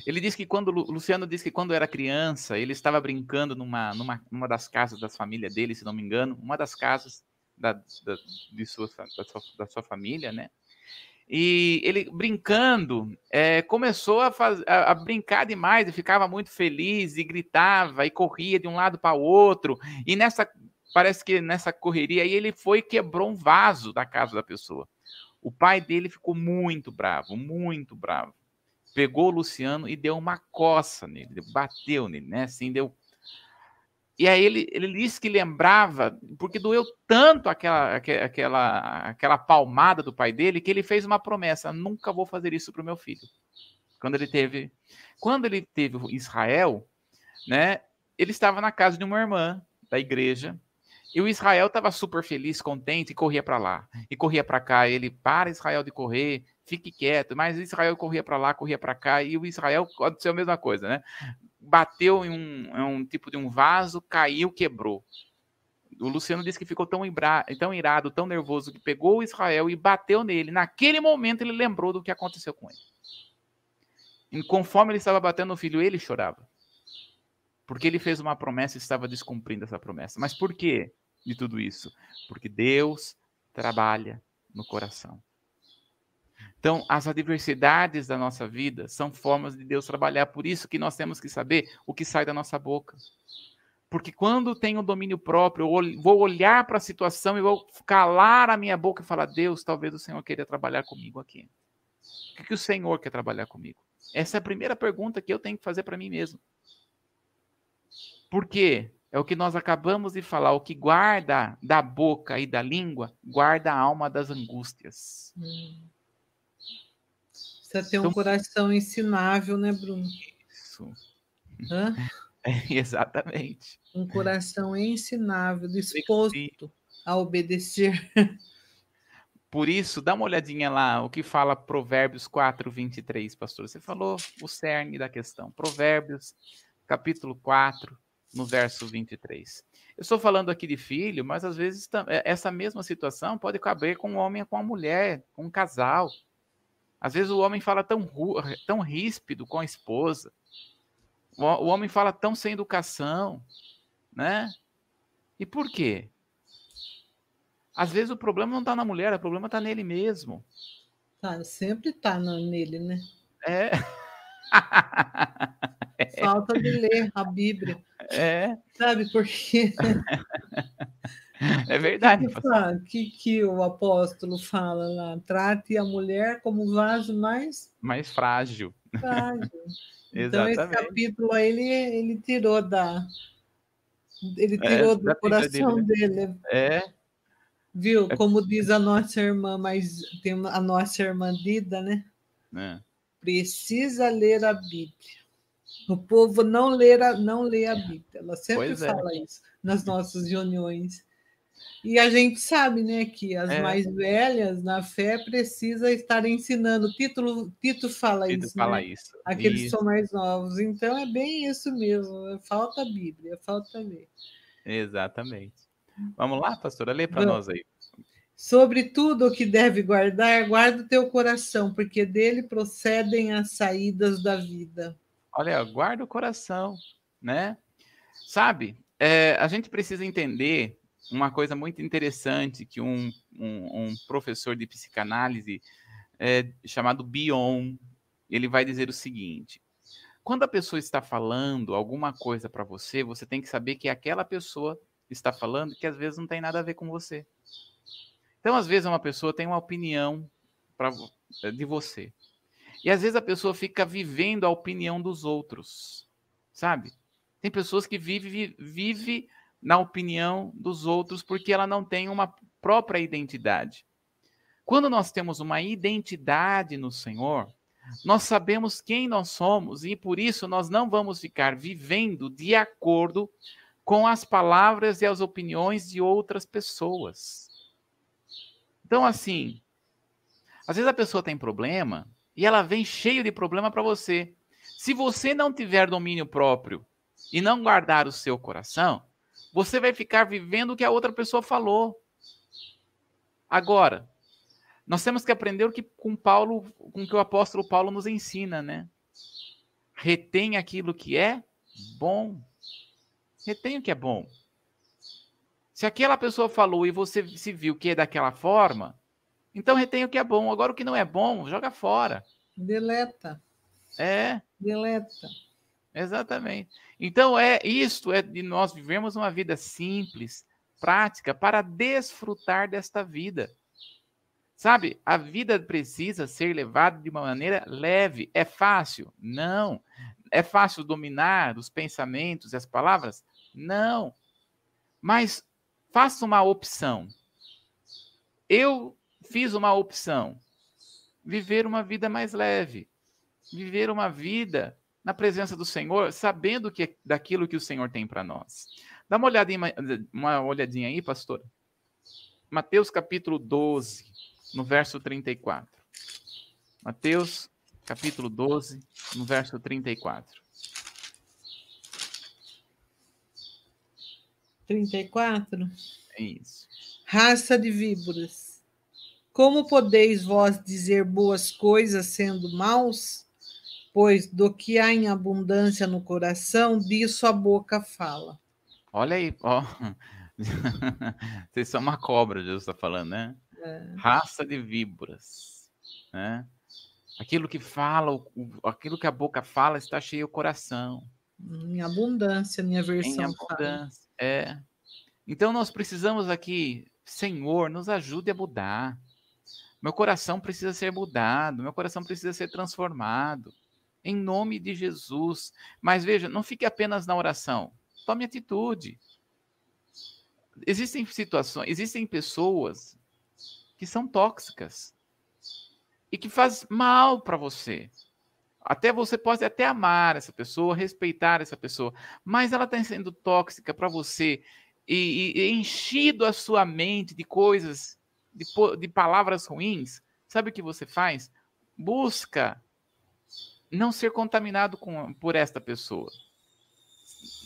Ele diz que quando Luciano diz que quando era criança ele estava brincando numa, numa, numa das casas da família dele, se não me engano, uma das casas da, da, de sua, da, sua, da sua família, né? E ele brincando, é, começou a, faz, a, a, brincar demais e ficava muito feliz e gritava e corria de um lado para o outro. E nessa, parece que nessa correria aí ele foi e quebrou um vaso da casa da pessoa. O pai dele ficou muito bravo, muito bravo. pegou o Luciano e deu uma coça nele, bateu nele, né? Assim, deu. E aí ele, ele disse que lembrava, porque doeu tanto aquela, aquela, aquela palmada do pai dele, que ele fez uma promessa: nunca vou fazer isso para o meu filho. Quando ele teve, quando ele teve Israel, né? Ele estava na casa de uma irmã da igreja e o Israel estava super feliz, contente, e corria para lá. E corria para cá. Ele, para Israel de correr, fique quieto. Mas Israel corria para lá, corria para cá. E o Israel aconteceu a mesma coisa, né? Bateu em um, em um tipo de um vaso, caiu, quebrou. O Luciano disse que ficou tão, ibra, tão irado, tão nervoso, que pegou o Israel e bateu nele. Naquele momento, ele lembrou do que aconteceu com ele. E conforme ele estava batendo no filho, ele chorava. Porque ele fez uma promessa e estava descumprindo essa promessa. Mas por quê? de tudo isso? Porque Deus trabalha no coração. Então, as adversidades da nossa vida são formas de Deus trabalhar. Por isso que nós temos que saber o que sai da nossa boca. Porque quando tenho domínio próprio, eu vou olhar para a situação e vou calar a minha boca e falar: Deus, talvez o Senhor queira trabalhar comigo aqui. O que, que o Senhor quer trabalhar comigo? Essa é a primeira pergunta que eu tenho que fazer para mim mesmo. Por quê? É o que nós acabamos de falar. O que guarda da boca e da língua, guarda a alma das angústias. Hum. Precisa ter um coração ensinável, né, Bruno? Isso. Hã? É, exatamente. Um coração ensinável, disposto a obedecer. Por isso, dá uma olhadinha lá, o que fala Provérbios 4, 23, pastor. Você falou o cerne da questão. Provérbios, capítulo 4, no verso 23. Eu estou falando aqui de filho, mas às vezes é, essa mesma situação pode caber com um homem com uma mulher, com um casal. Às vezes o homem fala tão, tão ríspido com a esposa. O, o homem fala tão sem educação, né? E por quê? Às vezes o problema não está na mulher, o problema está nele mesmo. Tá, sempre está nele, né? É. Falta de ler a Bíblia. É. Sabe por quê? É verdade. O que, que, o apóstolo fala lá? Trate a mulher como vaso mais... Mais frágil. Frágil. então, esse capítulo aí, ele, ele tirou da... Ele é, tirou é, do coração dele. Né? dele. É. Viu? É. Como diz a nossa irmã, mas tem a nossa irmã Dida, né? É. Precisa ler a Bíblia. O povo não lê a, não lê a Bíblia. Ela sempre pois é. fala isso nas nossas reuniões. E a gente sabe, né, que as é. mais velhas na fé precisa estar ensinando. Tito, Tito fala Tito isso. Fala né? isso. Aqueles isso. são mais novos. Então é bem isso mesmo. Falta a Bíblia, falta ler. Exatamente. Vamos lá, pastora, lê para nós aí. Sobre tudo o que deve guardar, guarda o teu coração, porque dele procedem as saídas da vida. Olha, guarda o coração, né? Sabe, é, a gente precisa entender uma coisa muito interessante que um, um, um professor de psicanálise é, chamado Bion, ele vai dizer o seguinte: quando a pessoa está falando alguma coisa para você, você tem que saber que aquela pessoa está falando que às vezes não tem nada a ver com você. Então, às vezes, uma pessoa tem uma opinião pra, de você. E às vezes a pessoa fica vivendo a opinião dos outros, sabe? Tem pessoas que vivem vive na opinião dos outros porque ela não tem uma própria identidade. Quando nós temos uma identidade no Senhor, nós sabemos quem nós somos e por isso nós não vamos ficar vivendo de acordo com as palavras e as opiniões de outras pessoas. Então, assim, às vezes a pessoa tem problema e ela vem cheio de problema para você. Se você não tiver domínio próprio e não guardar o seu coração, você vai ficar vivendo o que a outra pessoa falou. Agora, nós temos que aprender o que com Paulo, com que o apóstolo Paulo nos ensina, né? Retém aquilo que é bom. Retém o que é bom. Se aquela pessoa falou e você se viu que é daquela forma, então retém o que é bom. Agora o que não é bom, joga fora. Deleta. É. Deleta. Exatamente. Então é isto é de nós vivemos uma vida simples, prática para desfrutar desta vida. Sabe, a vida precisa ser levada de uma maneira leve. É fácil? Não. É fácil dominar os pensamentos e as palavras? Não. Mas faça uma opção. Eu fiz uma opção. Viver uma vida mais leve. Viver uma vida na presença do Senhor, sabendo que daquilo que o Senhor tem para nós. Dá uma olhadinha, uma olhadinha aí, pastor. Mateus capítulo 12 no verso 34. Mateus, capítulo 12, no verso 34. 34? É isso. Raça de víboras, como podeis vós dizer boas coisas sendo maus? Pois do que há em abundância no coração, disso a boca fala. Olha aí, ó. Vocês são uma cobra, Jesus está falando, né? É. Raça de víboras, né? Aquilo que fala, aquilo que a boca fala está cheio o coração. Em abundância, minha versão. Em abundância, fala. é. Então nós precisamos aqui, Senhor, nos ajude a mudar. Meu coração precisa ser mudado, meu coração precisa ser transformado. Em nome de Jesus. Mas veja, não fique apenas na oração. Tome atitude. Existem situações, existem pessoas que são tóxicas e que faz mal para você. Até você pode até amar essa pessoa, respeitar essa pessoa, mas ela está sendo tóxica para você e, e, enchido a sua mente de coisas, de, de palavras ruins. Sabe o que você faz? Busca não ser contaminado com, por esta pessoa.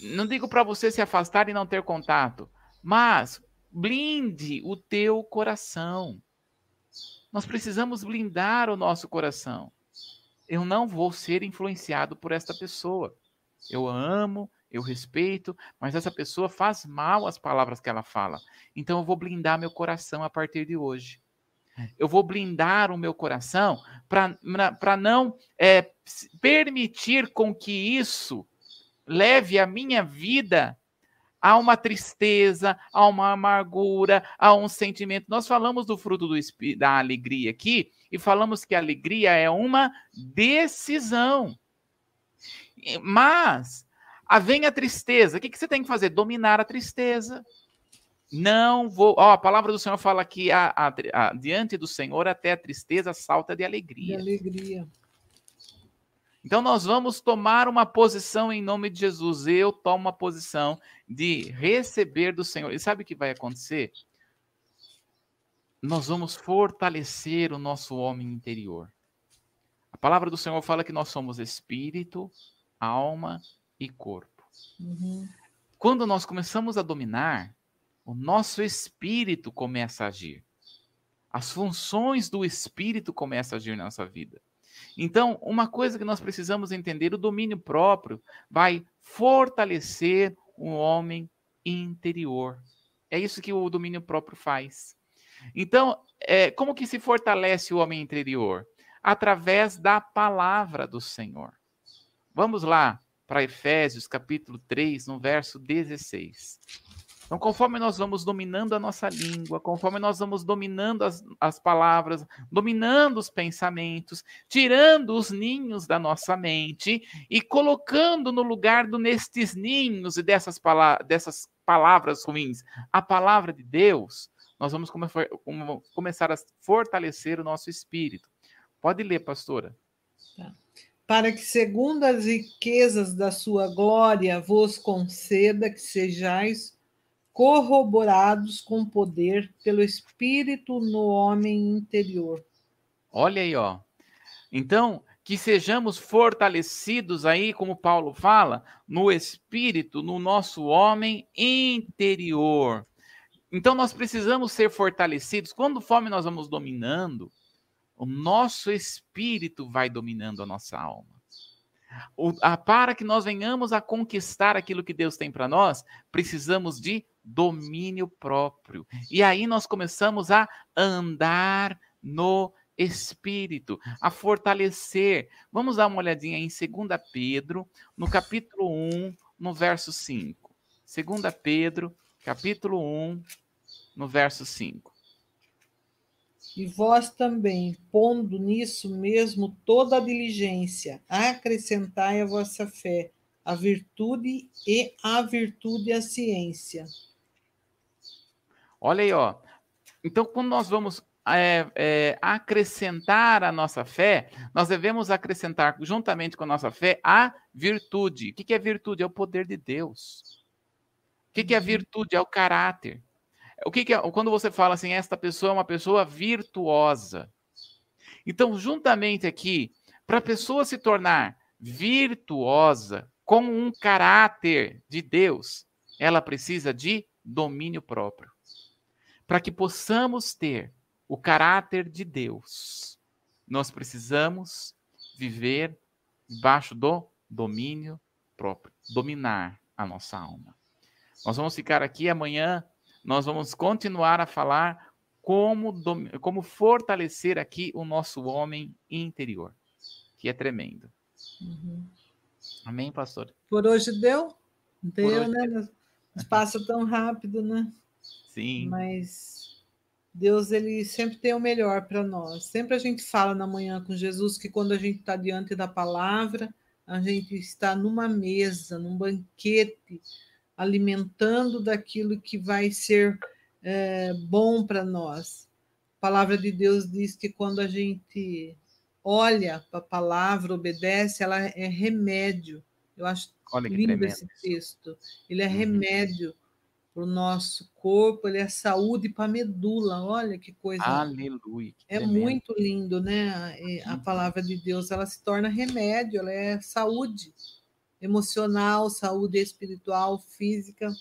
Não digo para você se afastar e não ter contato, mas blinde o teu coração. Nós precisamos blindar o nosso coração. Eu não vou ser influenciado por esta pessoa. Eu amo, eu respeito, mas essa pessoa faz mal as palavras que ela fala. Então eu vou blindar meu coração a partir de hoje. Eu vou blindar o meu coração para não é, permitir com que isso leve a minha vida há uma tristeza, há uma amargura, há um sentimento. Nós falamos do fruto do, da alegria aqui e falamos que a alegria é uma decisão. Mas vem a tristeza. O que, que você tem que fazer? Dominar a tristeza. Não vou. Ó, a palavra do Senhor fala que a, a, a, diante do Senhor até a tristeza salta de alegria. De alegria. Então nós vamos tomar uma posição em nome de Jesus. Eu tomo uma posição de receber do Senhor. E sabe o que vai acontecer? Nós vamos fortalecer o nosso homem interior. A palavra do Senhor fala que nós somos espírito, alma e corpo. Uhum. Quando nós começamos a dominar, o nosso espírito começa a agir. As funções do espírito começam a agir na nossa vida. Então, uma coisa que nós precisamos entender: o domínio próprio vai fortalecer o homem interior. É isso que o domínio próprio faz. Então, é, como que se fortalece o homem interior? Através da palavra do Senhor. Vamos lá para Efésios capítulo 3, no verso 16. Então, conforme nós vamos dominando a nossa língua, conforme nós vamos dominando as, as palavras, dominando os pensamentos, tirando os ninhos da nossa mente e colocando no lugar do nestes ninhos e dessas, pala dessas palavras ruins a palavra de Deus, nós vamos come começar a fortalecer o nosso espírito. Pode ler, pastora. Tá. Para que, segundo as riquezas da sua glória, vos conceda que sejais corroborados com poder pelo Espírito no homem interior. Olha aí, ó. Então, que sejamos fortalecidos aí, como Paulo fala, no espírito, no nosso homem interior. Então, nós precisamos ser fortalecidos. Quando fome nós vamos dominando, o nosso espírito vai dominando a nossa alma. O, a, para que nós venhamos a conquistar aquilo que Deus tem para nós, precisamos de domínio próprio. E aí nós começamos a andar no espírito, a fortalecer. Vamos dar uma olhadinha em 2 Pedro, no capítulo 1, no verso 5. 2 Pedro, capítulo 1, no verso 5. E vós também, pondo nisso mesmo toda a diligência, acrescentai a vossa fé, a virtude e a virtude a ciência. Olha aí, ó. Então, quando nós vamos é, é, acrescentar a nossa fé, nós devemos acrescentar, juntamente com a nossa fé, a virtude. O que é virtude? É o poder de Deus. O que é uhum. virtude? É o caráter. O que, que é, quando você fala assim, esta pessoa é uma pessoa virtuosa. Então, juntamente aqui, para a pessoa se tornar virtuosa com um caráter de Deus, ela precisa de domínio próprio. Para que possamos ter o caráter de Deus, nós precisamos viver debaixo do domínio próprio, dominar a nossa alma. Nós vamos ficar aqui amanhã, nós vamos continuar a falar como, como fortalecer aqui o nosso homem interior, que é tremendo. Uhum. Amém, pastor? Por hoje deu? Deu, hoje né? Passa tão rápido, né? Sim. Mas Deus ele sempre tem o melhor para nós. Sempre a gente fala na manhã com Jesus que quando a gente está diante da palavra, a gente está numa mesa, num banquete, alimentando daquilo que vai ser é, bom para nós. A palavra de Deus diz que quando a gente olha para a palavra, obedece, ela é remédio. Eu acho Olha lindo esse texto. Ele é uhum. remédio para o nosso corpo, ele é saúde para a medula. Olha que coisa. Aleluia. Que é tremendo. muito lindo, né? A, a palavra de Deus, ela se torna remédio, ela é saúde emocional, saúde espiritual, física.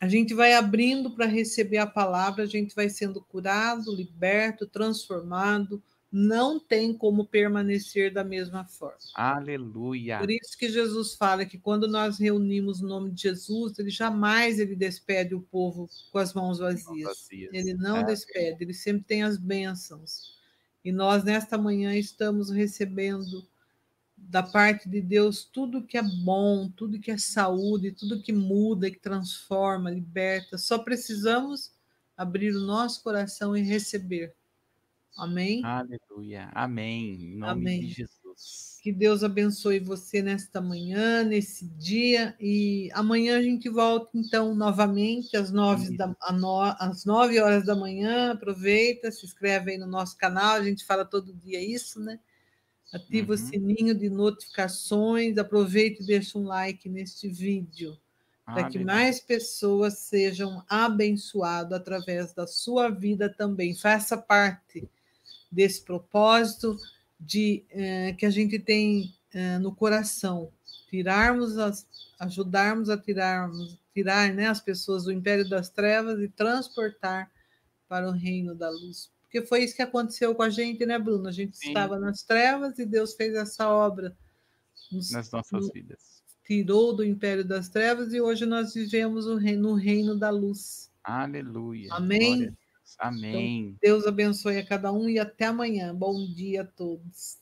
A gente vai abrindo para receber a palavra, a gente vai sendo curado, liberto, transformado, não tem como permanecer da mesma forma. Aleluia. Por isso que Jesus fala que quando nós reunimos o nome de Jesus, ele jamais ele despede o povo com as mãos vazias. vazias. Ele não é. despede, ele sempre tem as bênçãos. E nós nesta manhã estamos recebendo da parte de Deus tudo que é bom, tudo que é saúde, tudo que muda, que transforma, liberta. Só precisamos abrir o nosso coração e receber. Amém? Aleluia. Amém. Em nome Amém. de Jesus. Que Deus abençoe você nesta manhã, nesse dia. E amanhã a gente volta, então, novamente, às nove, da, às nove horas da manhã. Aproveita, se inscreve aí no nosso canal. A gente fala todo dia isso, né? Ativa uhum. o sininho de notificações. Aproveita e deixa um like neste vídeo para que mais pessoas sejam abençoadas através da sua vida também. Faça parte desse propósito de eh, que a gente tem eh, no coração, tirarmos as, ajudarmos a tirarmos, tirar né, as pessoas do império das trevas e transportar para o reino da luz. Porque foi isso que aconteceu com a gente, né, Bruno? A gente Sim. estava nas trevas e Deus fez essa obra nos, nas nossas no, vidas. Tirou do império das trevas e hoje nós vivemos no reino, no reino da luz. Aleluia. Amém. Glória Amém. Então, Deus abençoe a cada um e até amanhã. Bom dia a todos.